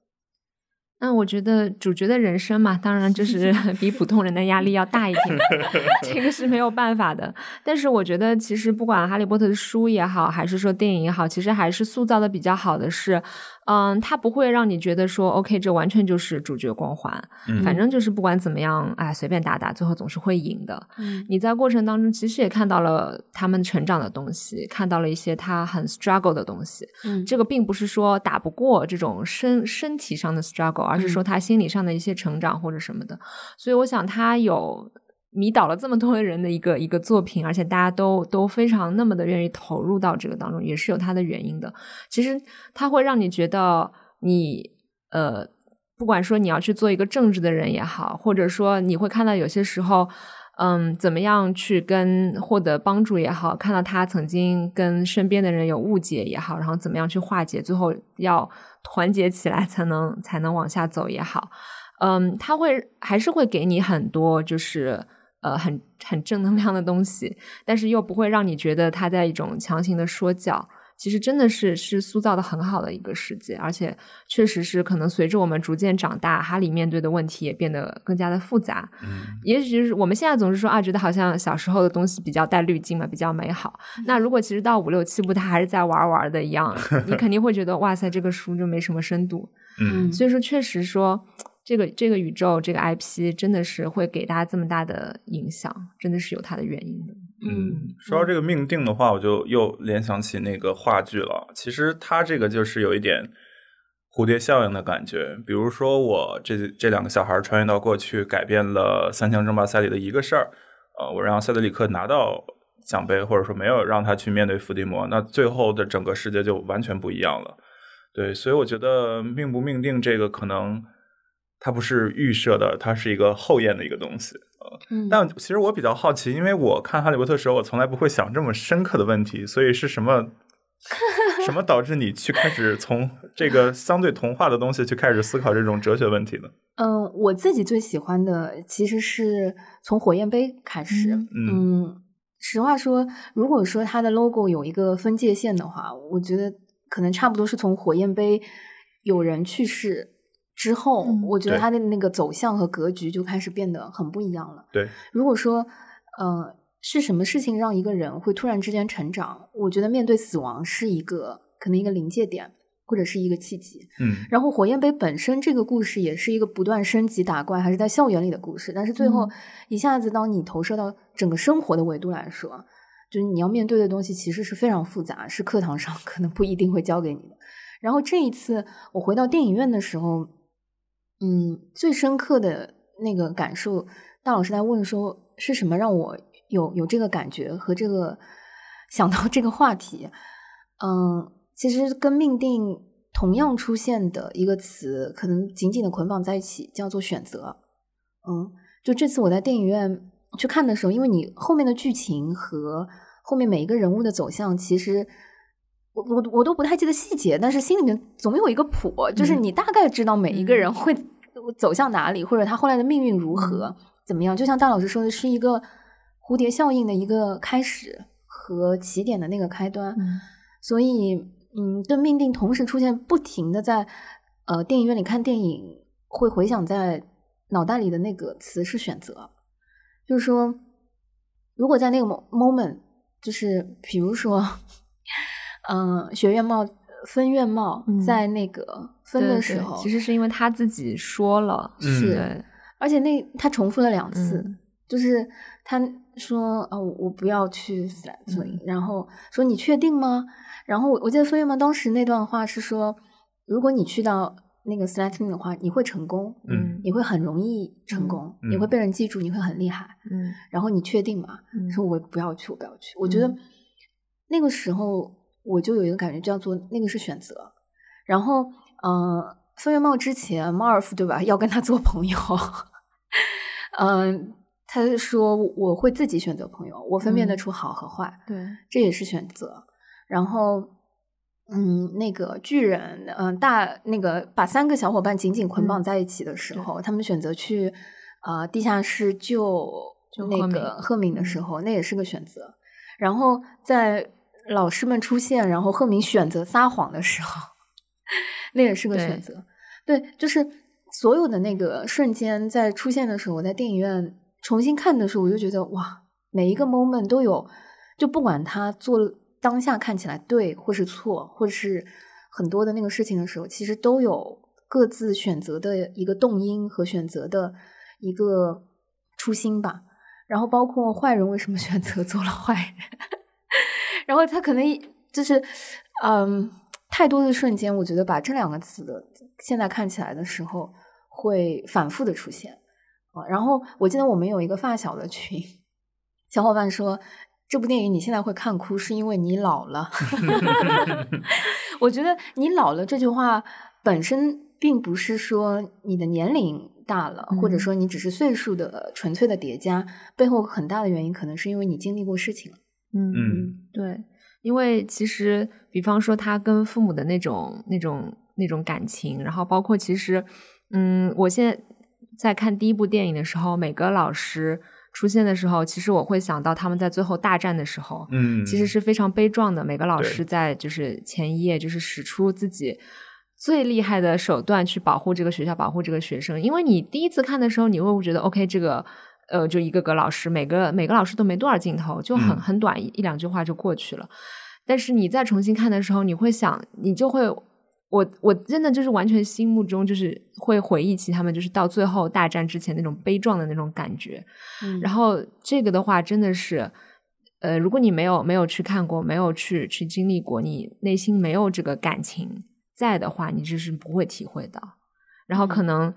那我觉得主角的人生嘛，当然就是 比普通人的压力要大一点，这个是没有办法的。但是我觉得，其实不管《哈利波特》的书也好，还是说电影也好，其实还是塑造的比较好的是。嗯，他不会让你觉得说，OK，这完全就是主角光环。反正就是不管怎么样，哎，随便打打，最后总是会赢的。你在过程当中其实也看到了他们成长的东西，看到了一些他很 struggle 的东西。嗯，这个并不是说打不过这种身身体上的 struggle，而是说他心理上的一些成长或者什么的。所以我想他有。迷倒了这么多人的一个一个作品，而且大家都都非常那么的愿意投入到这个当中，也是有他的原因的。其实他会让你觉得，你呃，不管说你要去做一个正直的人也好，或者说你会看到有些时候，嗯，怎么样去跟获得帮助也好，看到他曾经跟身边的人有误解也好，然后怎么样去化解，最后要团结起来才能才能往下走也好，嗯，他会还是会给你很多就是。呃，很很正能量的东西，但是又不会让你觉得他在一种强行的说教。其实真的是是塑造的很好的一个世界，而且确实是可能随着我们逐渐长大，哈利面对的问题也变得更加的复杂。嗯，也许是我们现在总是说啊，觉得好像小时候的东西比较带滤镜嘛，比较美好。那如果其实到五六七部，他还是在玩玩的一样，你肯定会觉得哇塞，这个书就没什么深度。嗯，所以说确实说。这个这个宇宙这个 IP 真的是会给大家这么大的影响，真的是有它的原因的。嗯，说到这个命定的话，我就又联想起那个话剧了。其实它这个就是有一点蝴蝶效应的感觉。比如说，我这这两个小孩穿越到过去，改变了三强争霸赛里的一个事儿。呃，我让塞德里克拿到奖杯，或者说没有让他去面对伏地魔，那最后的整个世界就完全不一样了。对，所以我觉得命不命定这个可能。它不是预设的，它是一个后验的一个东西嗯，但其实我比较好奇，因为我看《哈利波特》的时候，我从来不会想这么深刻的问题，所以是什么 什么导致你去开始从这个相对童话的东西去开始思考这种哲学问题呢？嗯，我自己最喜欢的其实是从火焰杯开始。嗯，实话说，如果说它的 logo 有一个分界线的话，我觉得可能差不多是从火焰杯有人去世。之后，我觉得他的那个走向和格局就开始变得很不一样了。对，如果说，呃，是什么事情让一个人会突然之间成长？我觉得面对死亡是一个可能一个临界点，或者是一个契机。嗯，然后火焰杯本身这个故事也是一个不断升级打怪，还是在校园里的故事。但是最后一下子，当你投射到整个生活的维度来说，就是你要面对的东西其实是非常复杂，是课堂上 可能不一定会教给你的。然后这一次我回到电影院的时候。嗯，最深刻的那个感受，大老师在问说是什么让我有有这个感觉和这个想到这个话题。嗯，其实跟命定同样出现的一个词，可能紧紧的捆绑在一起，叫做选择。嗯，就这次我在电影院去看的时候，因为你后面的剧情和后面每一个人物的走向，其实。我我我都不太记得细节，但是心里面总有一个谱，就是你大概知道每一个人会走向哪里，或者他后来的命运如何怎么样。就像大老师说的，是一个蝴蝶效应的一个开始和起点的那个开端。所以，嗯，跟命定同时出现，不停的在呃电影院里看电影，会回想在脑袋里的那个词是选择，就是说，如果在那个 moment。就是比如说，嗯，学院帽分院帽在那个分的时候，其实是因为他自己说了，是，而且那他重复了两次，就是他说啊，我不要去 t l y 然后说你确定吗？然后我我记得分院帽当时那段话是说，如果你去到。那个 t i n g 的话，你会成功，嗯，你会很容易成功，你会被人记住，你会很厉害，嗯。然后你确定吗？说我不要去，我不要去。我觉得那个时候我就有一个感觉，叫做那个是选择。然后，嗯，分院帽之前，马尔夫对吧？要跟他做朋友，嗯，他说我会自己选择朋友，我分辨得出好和坏，对，这也是选择。然后。嗯，那个巨人，嗯，大那个把三个小伙伴紧紧捆绑在一起的时候，他们选择去啊地下室救那个赫敏的时候，那也是个选择。然后在老师们出现，然后赫敏选择撒谎的时候，那也是个选择。对，就是所有的那个瞬间在出现的时候，我在电影院重新看的时候，我就觉得哇，每一个 moment 都有，就不管他做。当下看起来对或是错，或者是很多的那个事情的时候，其实都有各自选择的一个动因和选择的一个初心吧。然后包括坏人为什么选择做了坏人，然后他可能就是嗯，太多的瞬间，我觉得把这两个词的现在看起来的时候会反复的出现啊。然后我记得我们有一个发小的群，小伙伴说。这部电影你现在会看哭，是因为你老了。我觉得“你老了”这句话本身并不是说你的年龄大了，或者说你只是岁数的纯粹的叠加，背后很大的原因可能是因为你经历过事情了。嗯，对，因为其实，比方说他跟父母的那种、那种、那种感情，然后包括其实，嗯，我现在在看第一部电影的时候，每个老师。出现的时候，其实我会想到他们在最后大战的时候，嗯，其实是非常悲壮的。每个老师在就是前一夜，就是使出自己最厉害的手段去保护这个学校，保护这个学生。因为你第一次看的时候，你会觉得 OK，这个呃，就一个个老师，每个每个老师都没多少镜头，就很很短一两句话就过去了。但是你再重新看的时候，你会想，你就会。我我真的就是完全心目中就是会回忆起他们就是到最后大战之前那种悲壮的那种感觉，然后这个的话真的是，呃，如果你没有没有去看过，没有去去经历过，你内心没有这个感情在的话，你就是不会体会到。然后可能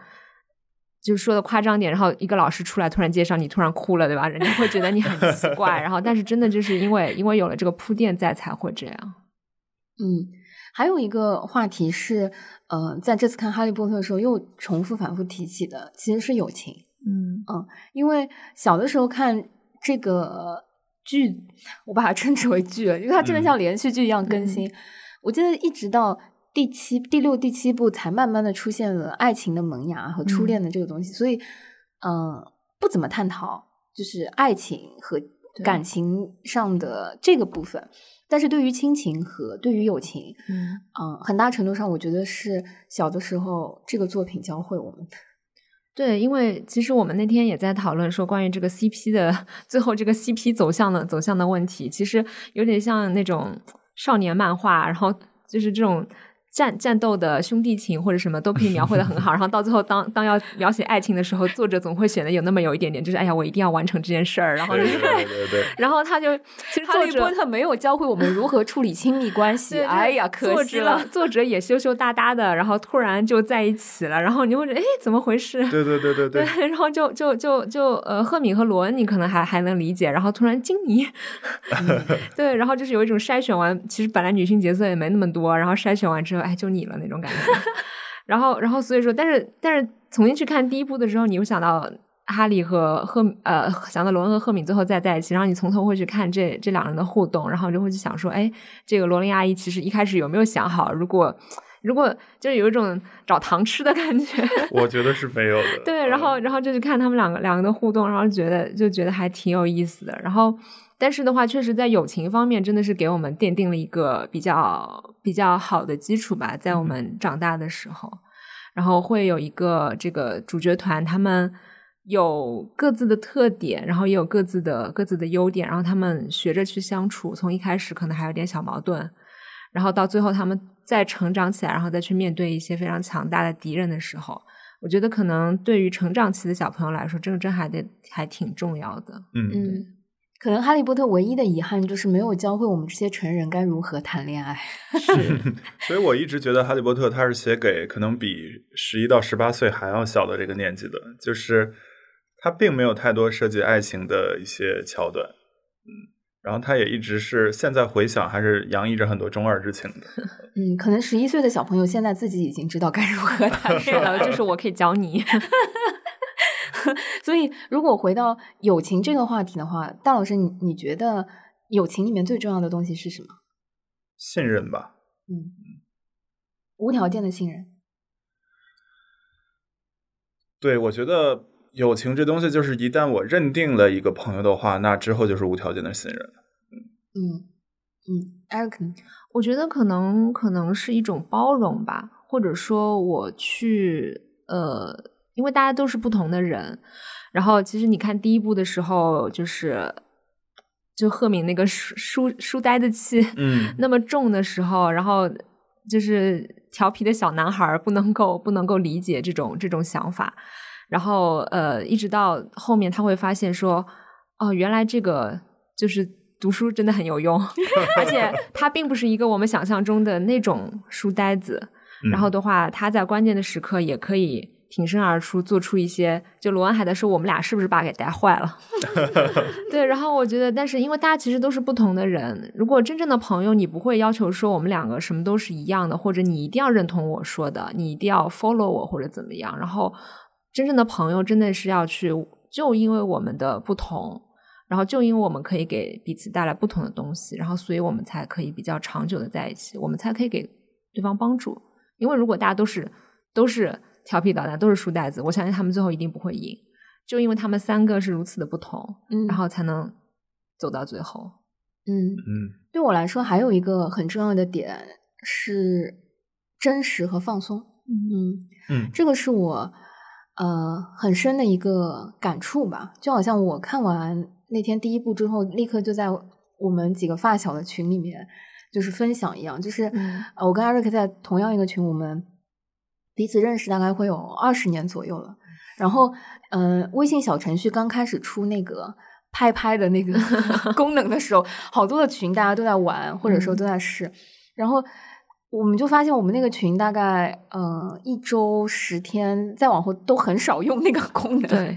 就是说的夸张点，然后一个老师出来突然介绍你，突然哭了，对吧？人家会觉得你很奇怪。然后但是真的就是因为因为有了这个铺垫在，才会这样。嗯。还有一个话题是，呃，在这次看《哈利波特》的时候又重复反复提起的，其实是友情。嗯嗯，因为小的时候看这个剧，我把它 称之为剧了，因为它真的像连续剧一样更新。我记得一直到第七、第六、第七部才慢慢的出现了爱情的萌芽和初恋的这个东西，所以，嗯，不怎么探讨就是爱情和感情上的这个部分。但是对于亲情和对于友情，嗯嗯，很大程度上，我觉得是小的时候这个作品教会我们的。对，因为其实我们那天也在讨论说，关于这个 CP 的 最后这个 CP 走向的走向的问题，其实有点像那种少年漫画，然后就是这种。战战斗的兄弟情或者什么都可以描绘的很好，然后到最后当当要描写爱情的时候，作者总会显得有那么有一点点，就是哎呀，我一定要完成这件事儿，然后对对对，然后他就其实哈利波特没有教会我们如何处理亲密关系，哎呀，可惜了，作者也羞羞答答的，然后突然就在一起了，然后你会觉得哎，怎么回事？对对对对对，然后就就就就呃，赫敏和罗恩你可能还还能理解，然后突然金妮，对，然后就是有一种筛选完，其实本来女性角色也没那么多，然后筛选完之后，哎，就你了那种。感觉，然后，然后，所以说，但是，但是，重新去看第一部的时候，你又想到哈利和赫，呃，想到罗恩和赫敏最后再在一起，然后你从头会去看这这两人的互动，然后就会去想说，哎，这个罗琳阿姨其实一开始有没有想好，如果，如果就是有一种找糖吃的感觉，我觉得是没有的。对，然后，然后就去看他们两个两个的互动，然后觉得就觉得还挺有意思的，然后。但是的话，确实在友情方面，真的是给我们奠定了一个比较比较好的基础吧。在我们长大的时候，然后会有一个这个主角团，他们有各自的特点，然后也有各自的各自的优点，然后他们学着去相处。从一开始可能还有点小矛盾，然后到最后他们再成长起来，然后再去面对一些非常强大的敌人的时候，我觉得可能对于成长期的小朋友来说，这个真还得还挺重要的。嗯嗯，可能《哈利波特》唯一的遗憾就是没有教会我们这些成人该如何谈恋爱。是，所以我一直觉得《哈利波特》它是写给可能比十一到十八岁还要小的这个年纪的，就是。它并没有太多涉及爱情的一些桥段，嗯，然后它也一直是现在回想还是洋溢着很多中二之情的，嗯，可能十一岁的小朋友现在自己已经知道该如何谈恋爱了，就是我可以教你。所以，如果回到友情这个话题的话，大老师，你你觉得友情里面最重要的东西是什么？信任吧，嗯，无条件的信任。对，我觉得。友情这东西，就是一旦我认定了一个朋友的话，那之后就是无条件的信任。嗯嗯，Eric，我觉得可能可能是一种包容吧，或者说我去呃，因为大家都是不同的人，然后其实你看第一部的时候，就是就赫敏那个书书书呆子气，嗯，那么重的时候，然后就是调皮的小男孩不能够不能够理解这种这种想法。然后，呃，一直到后面，他会发现说，哦，原来这个就是读书真的很有用，而且他并不是一个我们想象中的那种书呆子。然后的话，他在关键的时刻也可以挺身而出，做出一些。就罗恩还在说，我们俩是不是把给带坏了？对。然后我觉得，但是因为大家其实都是不同的人，如果真正的朋友，你不会要求说我们两个什么都是一样的，或者你一定要认同我说的，你一定要 follow 我或者怎么样。然后。真正的朋友真的是要去，就因为我们的不同，然后就因为我们可以给彼此带来不同的东西，然后所以我们才可以比较长久的在一起，我们才可以给对方帮助。因为如果大家都是都是调皮捣蛋，都是书呆子，我相信他们最后一定不会赢。就因为他们三个是如此的不同，嗯，然后才能走到最后。嗯嗯，对我来说还有一个很重要的点是真实和放松。嗯嗯，这个是我。呃，很深的一个感触吧，就好像我看完那天第一部之后，立刻就在我们几个发小的群里面就是分享一样，就是呃，我跟艾瑞克在同样一个群，我们彼此认识大概会有二十年左右了。然后，嗯，微信小程序刚开始出那个拍拍的那个 功能的时候，好多的群大家都在玩，或者说都在试，然后。我们就发现，我们那个群大概呃一周十天，再往后都很少用那个功能，对，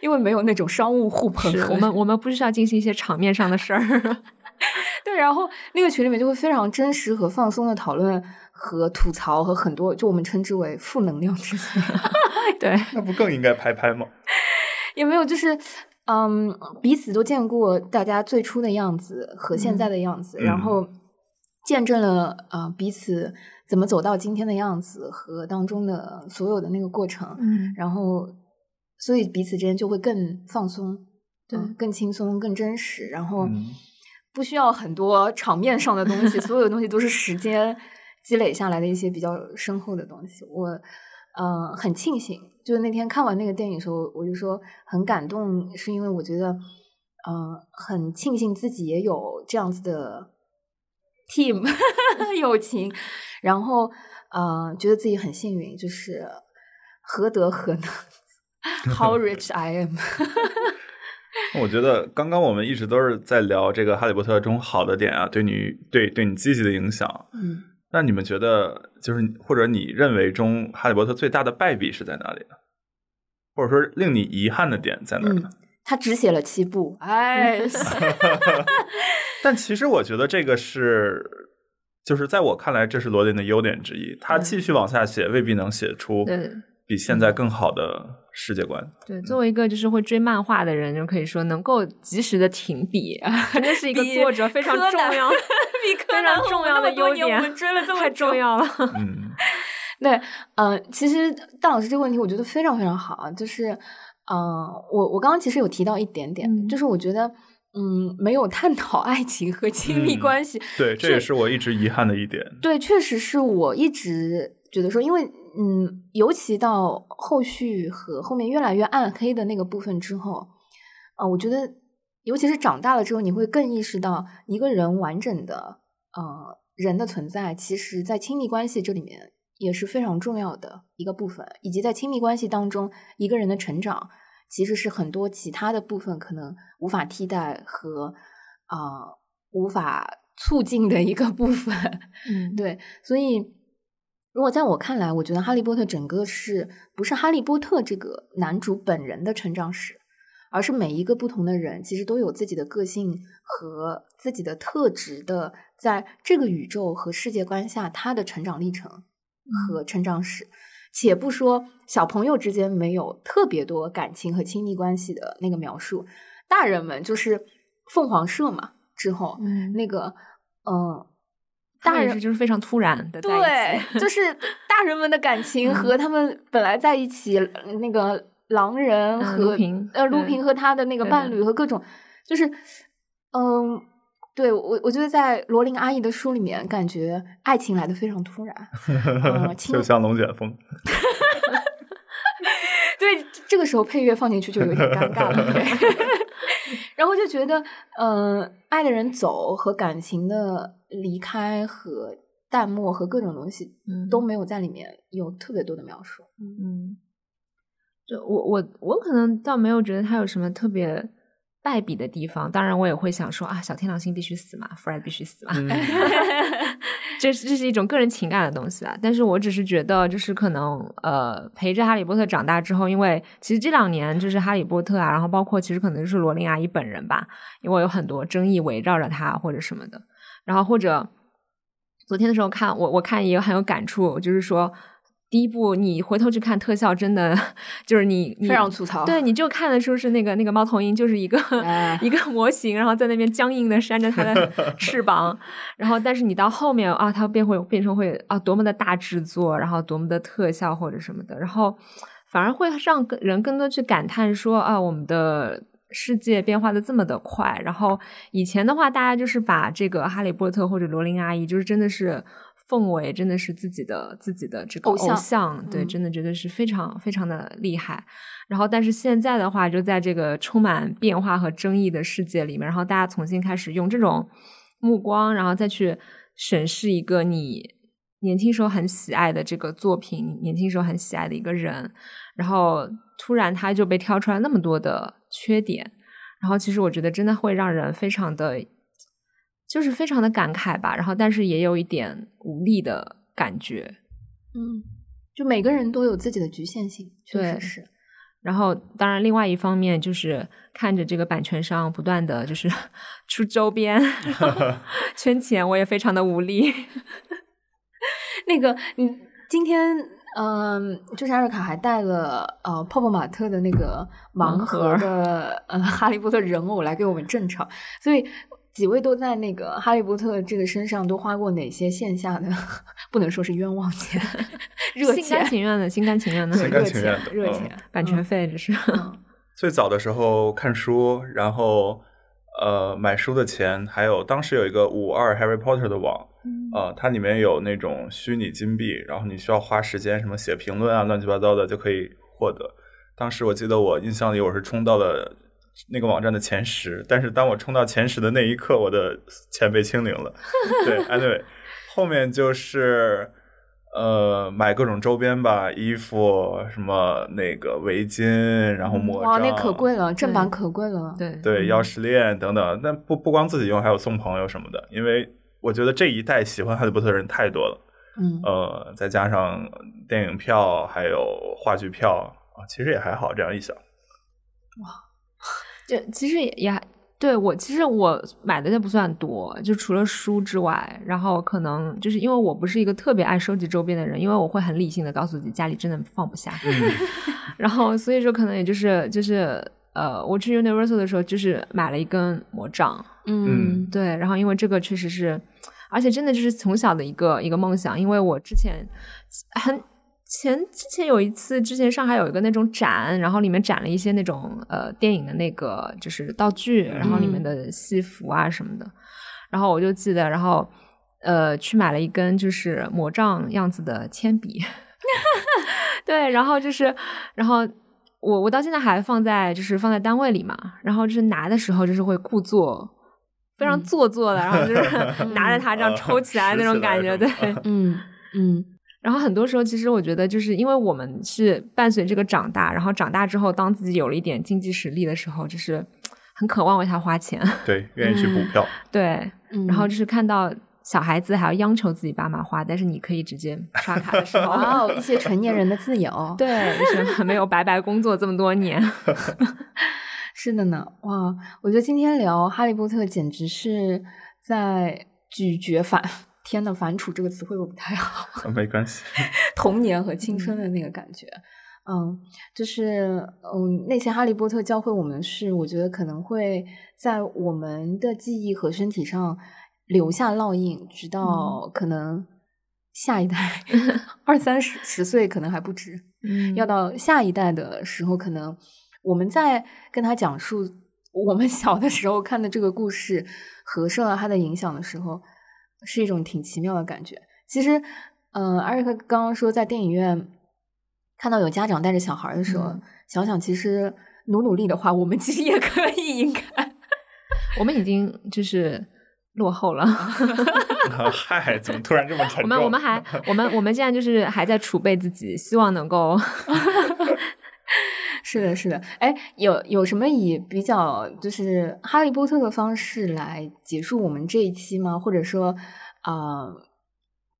因为没有那种商务互捧。我们我们不需要进行一些场面上的事儿，对。然后那个群里面就会非常真实和放松的讨论和吐槽和很多，就我们称之为负能量之间。对，那不更应该拍拍吗？也没有，就是嗯，彼此都见过大家最初的样子和现在的样子，然后。见证了啊彼此怎么走到今天的样子和当中的所有的那个过程，嗯，然后所以彼此之间就会更放松，对，更轻松、更真实，然后不需要很多场面上的东西，所有的东西都是时间积累下来的一些比较深厚的东西。我呃很庆幸，就是那天看完那个电影的时候，我就说很感动，是因为我觉得呃很庆幸自己也有这样子的。team 友情，然后呃，觉得自己很幸运，就是何德何能？How rich I am？我觉得刚刚我们一直都是在聊这个《哈利波特》中好的点啊，对你对对你积极的影响。嗯，那你们觉得就是或者你认为中《哈利波特》最大的败笔是在哪里呢？或者说令你遗憾的点在哪呢？他只写了七部，哎。但其实我觉得这个是，就是在我看来，这是罗琳的优点之一。他继续往下写，未必能写出比现在更好的世界观。对，作为一个就是会追漫画的人，就可以说能够及时的停笔，这是一个作者非常重要、比非常重要的优点。我们追了这 么太重要了。嗯，对，嗯，其实大老师这个问题，我觉得非常非常好。就是，嗯，我我刚刚其实有提到一点点，就是我觉得。嗯，没有探讨爱情和亲密关系，对，这也是我一直遗憾的一点。对，确实是我一直觉得说，因为嗯，尤其到后续和后面越来越暗黑的那个部分之后，啊，我觉得，尤其是长大了之后，你会更意识到一个人完整的，呃，人的存在，其实在亲密关系这里面也是非常重要的一个部分，以及在亲密关系当中，一个人的成长，其实是很多其他的部分可能无法替代和啊无法促进的一个部分。嗯，对，所以。如果在我看来，我觉得《哈利波特》整个是不是哈利波特这个男主本人的成长史，而是每一个不同的人其实都有自己的个性和自己的特质的，在这个宇宙和世界观下他的成长历程和成长史。且不说小朋友之间没有特别多感情和亲密关系的那个描述，大人们就是凤凰社嘛，之后那个嗯。大人就是非常突然的，对，就是大人们的感情和他们本来在一起，那个狼人和呃，卢平和他的那个伴侣和各种，就是，嗯，对我，我觉得在罗琳阿姨的书里面，感觉爱情来的非常突然，就像龙卷风。对，这个时候配乐放进去就有点尴尬了。然后就觉得，嗯，爱的人走和感情的离开和淡漠和各种东西，嗯，都没有在里面有特别多的描述。嗯，就我我我可能倒没有觉得他有什么特别败笔的地方。当然，我也会想说啊，小天狼星必须死嘛，Fred 必须死嘛。这是这是一种个人情感的东西啊，但是我只是觉得，就是可能呃，陪着哈利波特长大之后，因为其实这两年就是哈利波特啊，然后包括其实可能就是罗琳阿姨本人吧，因为有很多争议围绕着他或者什么的，然后或者昨天的时候看我我看也很有感触，就是说。第一部，你回头去看特效，真的就是你非常粗糙。对，你就看的时候是那个那个猫头鹰，就是一个一个模型，然后在那边僵硬的扇着它的翅膀。然后，但是你到后面啊，它变会变成会啊，多么的大制作，然后多么的特效或者什么的，然后反而会让人更多去感叹说啊，我们的世界变化的这么的快。然后以前的话，大家就是把这个哈利波特或者罗琳阿姨，就是真的是。奉为真的是自己的自己的这个偶像，对，真的觉得是非常非常的厉害。然后，但是现在的话，就在这个充满变化和争议的世界里面，然后大家重新开始用这种目光，然后再去审视一个你年轻时候很喜爱的这个作品，年轻时候很喜爱的一个人，然后突然他就被挑出来那么多的缺点，然后其实我觉得真的会让人非常的。就是非常的感慨吧，然后但是也有一点无力的感觉，嗯，就每个人都有自己的局限性，确实是。然后当然，另外一方面就是看着这个版权商不断的就是 出周边 圈钱，我也非常的无力。那个，你今天嗯，就是艾瑞卡还带了呃泡泡玛特的那个盲盒的呃哈利波特人偶来给我们正场，所以。几位都在那个哈利波特这个身上都花过哪些线下的？不能说是冤枉钱，热钱，心甘情愿的，心甘情愿的，心甘情愿的，热钱，版权费这是。最早的时候看书，然后呃买书的钱，还有当时有一个五二 Harry Potter 的网，呃，它里面有那种虚拟金币，然后你需要花时间什么写评论啊，乱七八糟的就可以获得。当时我记得我印象里我是充到了。那个网站的前十，但是当我冲到前十的那一刻，我的钱被清零了。对，anyway，后面就是呃买各种周边吧，衣服什么那个围巾，然后魔哇，那可贵了，正版可贵了。对对，钥匙链等等，那不不光自己用，还有送朋友什么的。因为我觉得这一代喜欢哈利波特的人太多了。嗯，呃，再加上电影票还有话剧票啊，其实也还好。这样一想，哇。就其实也也对我，其实我买的就不算多，就除了书之外，然后可能就是因为我不是一个特别爱收集周边的人，因为我会很理性的告诉自己家里真的放不下，然后所以说可能也就是就是呃，我去 Universal 的时候就是买了一根魔杖，嗯，对，然后因为这个确实是，而且真的就是从小的一个一个梦想，因为我之前很。前之前有一次，之前上海有一个那种展，然后里面展了一些那种呃电影的那个就是道具，然后里面的戏服啊什么的，然后我就记得，然后呃去买了一根就是魔杖样子的铅笔，对，然后就是，然后我我到现在还放在就是放在单位里嘛，然后就是拿的时候就是会故作非常做作的，然后就是 拿着它这样抽起来那种感觉，对，嗯嗯。然后很多时候，其实我觉得，就是因为我们是伴随这个长大，然后长大之后，当自己有了一点经济实力的时候，就是很渴望为他花钱，对，愿意去补票，对，然后就是看到小孩子还要央求自己爸妈花，但是你可以直接刷卡的时候，哦，一些成年人的自由，对，就是没有白白工作这么多年，是的呢，哇，我觉得今天聊《哈利波特》简直是在咀嚼反。天呐，反刍这个词汇不太好。没关系。童年和青春的那个感觉，嗯，就是嗯，那些哈利波特教会我们是，我觉得可能会在我们的记忆和身体上留下烙印，直到可能下一代 二三十十岁可能还不止，嗯，要到下一代的时候，可能我们在跟他讲述我们小的时候看的这个故事和受到他的影响的时候。是一种挺奇妙的感觉。其实，嗯，艾瑞克刚刚说在电影院看到有家长带着小孩的时候，想想其实努努力的话，我们其实也可以。应该，我们已经就是落后了。嗨，怎么突然这么沉重？我们我们还我们我们现在就是还在储备自己，希望能够。是的，是的。哎，有有什么以比较就是哈利波特的方式来结束我们这一期吗？或者说，啊，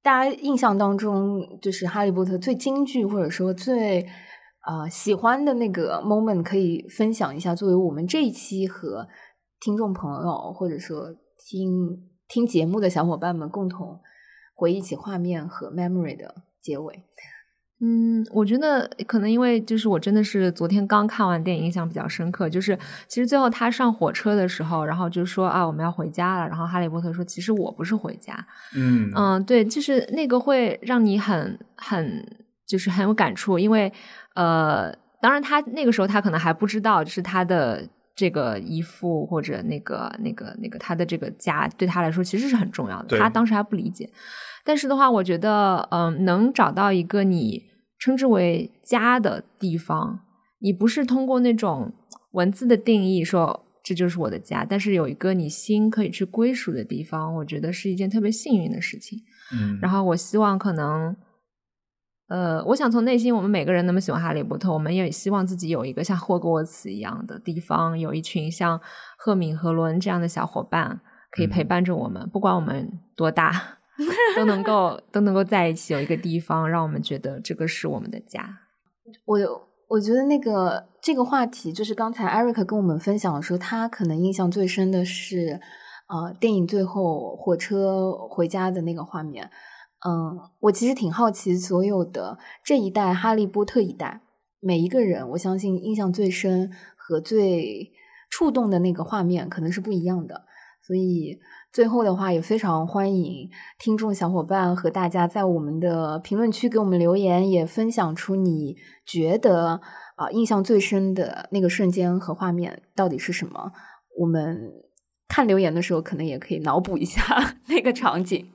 大家印象当中就是哈利波特最京剧或者说最啊喜欢的那个 moment 可以分享一下，作为我们这一期和听众朋友或者说听听节目的小伙伴们共同回忆起画面和 memory 的结尾。嗯，我觉得可能因为就是我真的是昨天刚看完电影，印象比较深刻。就是其实最后他上火车的时候，然后就说啊我们要回家了。然后哈利波特说其实我不是回家。嗯嗯，对，就是那个会让你很很就是很有感触，因为呃，当然他那个时候他可能还不知道，就是他的这个姨父或者那个那个那个他的这个家对他来说其实是很重要的。他当时还不理解。但是的话，我觉得，嗯，能找到一个你称之为家的地方，你不是通过那种文字的定义说这就是我的家，但是有一个你心可以去归属的地方，我觉得是一件特别幸运的事情。嗯，然后我希望可能，呃，我想从内心，我们每个人那么喜欢哈利波特，我们也希望自己有一个像霍格沃茨一样的地方，有一群像赫敏和伦这样的小伙伴可以陪伴着我们，不管我们多大。都能够都能够在一起，有一个地方让我们觉得这个是我们的家。我我觉得那个这个话题，就是刚才艾瑞克跟我们分享的时候，他可能印象最深的是，呃，电影最后火车回家的那个画面。嗯，我其实挺好奇，所有的这一代哈利波特一代，每一个人，我相信印象最深和最触动的那个画面可能是不一样的，所以。最后的话，也非常欢迎听众小伙伴和大家在我们的评论区给我们留言，也分享出你觉得啊印象最深的那个瞬间和画面到底是什么。我们看留言的时候，可能也可以脑补一下 那个场景。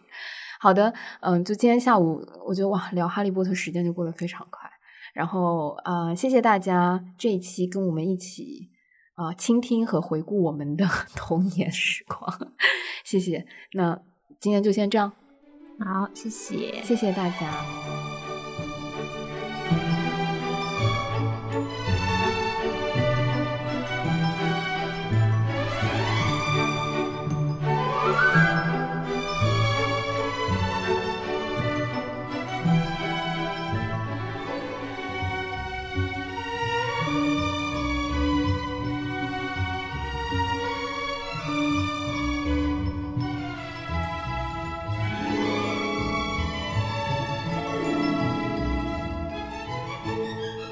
好的，嗯，就今天下午，我觉得哇，聊哈利波特时间就过得非常快。然后啊，谢谢大家这一期跟我们一起。啊，倾听和回顾我们的 童年时光，谢谢。那今天就先这样，好，谢谢，谢谢大家。